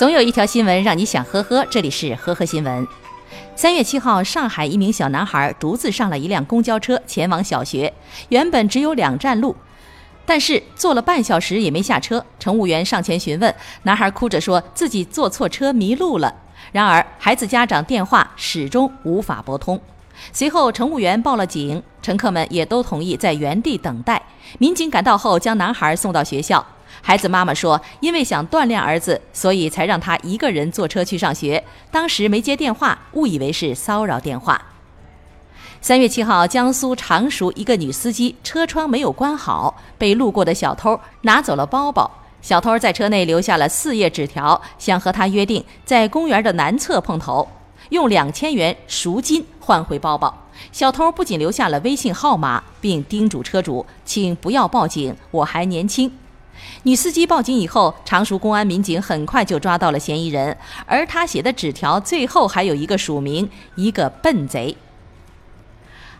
总有一条新闻让你想呵呵，这里是呵呵新闻。三月七号，上海一名小男孩独自上了一辆公交车前往小学，原本只有两站路，但是坐了半小时也没下车。乘务员上前询问，男孩哭着说自己坐错车迷路了。然而，孩子家长电话始终无法拨通。随后，乘务员报了警，乘客们也都同意在原地等待。民警赶到后，将男孩送到学校。孩子妈妈说：“因为想锻炼儿子，所以才让他一个人坐车去上学。当时没接电话，误以为是骚扰电话。”三月七号，江苏常熟一个女司机车窗没有关好，被路过的小偷拿走了包包。小偷在车内留下了四页纸条，想和他约定在公园的南侧碰头，用两千元赎金换回包包。小偷不仅留下了微信号码，并叮嘱车主：“请不要报警，我还年轻。”女司机报警以后，常熟公安民警很快就抓到了嫌疑人，而他写的纸条最后还有一个署名：一个笨贼。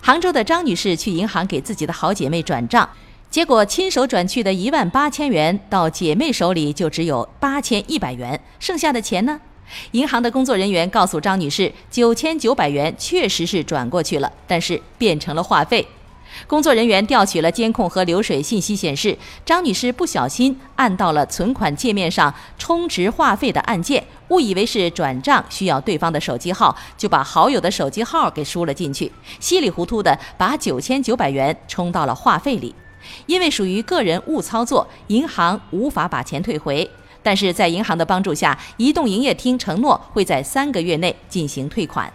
杭州的张女士去银行给自己的好姐妹转账，结果亲手转去的一万八千元到姐妹手里就只有八千一百元，剩下的钱呢？银行的工作人员告诉张女士，九千九百元确实是转过去了，但是变成了话费。工作人员调取了监控和流水信息，显示张女士不小心按到了存款界面上充值话费的按键，误以为是转账需要对方的手机号，就把好友的手机号给输了进去，稀里糊涂的把九千九百元充到了话费里。因为属于个人误操作，银行无法把钱退回，但是在银行的帮助下，移动营业厅承诺会在三个月内进行退款。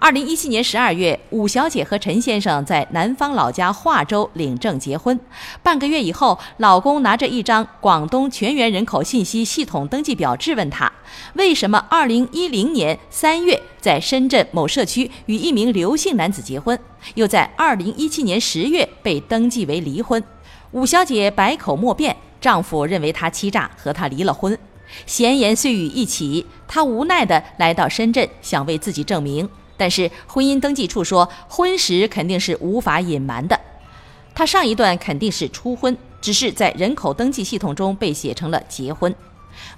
二零一七年十二月，武小姐和陈先生在南方老家化州领证结婚。半个月以后，老公拿着一张广东全员人口信息系统登记表质问她：为什么二零一零年三月在深圳某社区与一名刘姓男子结婚，又在二零一七年十月被登记为离婚？武小姐百口莫辩，丈夫认为她欺诈，和她离了婚。闲言碎语一起，她无奈的来到深圳，想为自己证明。但是婚姻登记处说，婚时肯定是无法隐瞒的。她上一段肯定是初婚，只是在人口登记系统中被写成了结婚。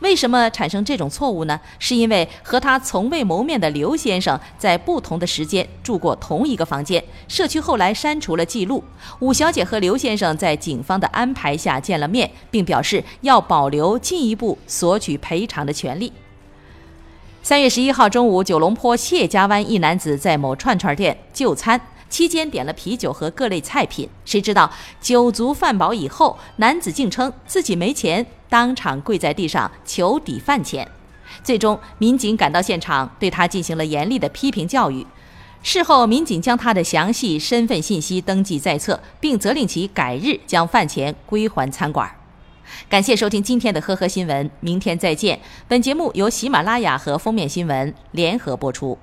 为什么产生这种错误呢？是因为和他从未谋面的刘先生在不同的时间住过同一个房间，社区后来删除了记录。武小姐和刘先生在警方的安排下见了面，并表示要保留进一步索取赔偿的权利。三月十一号中午，九龙坡谢家湾一男子在某串串店就餐期间点了啤酒和各类菜品，谁知道酒足饭饱以后，男子竟称自己没钱，当场跪在地上求抵饭钱。最终，民警赶到现场，对他进行了严厉的批评教育。事后，民警将他的详细身份信息登记在册，并责令其改日将饭钱归还餐馆。感谢收听今天的呵呵新闻，明天再见。本节目由喜马拉雅和封面新闻联合播出。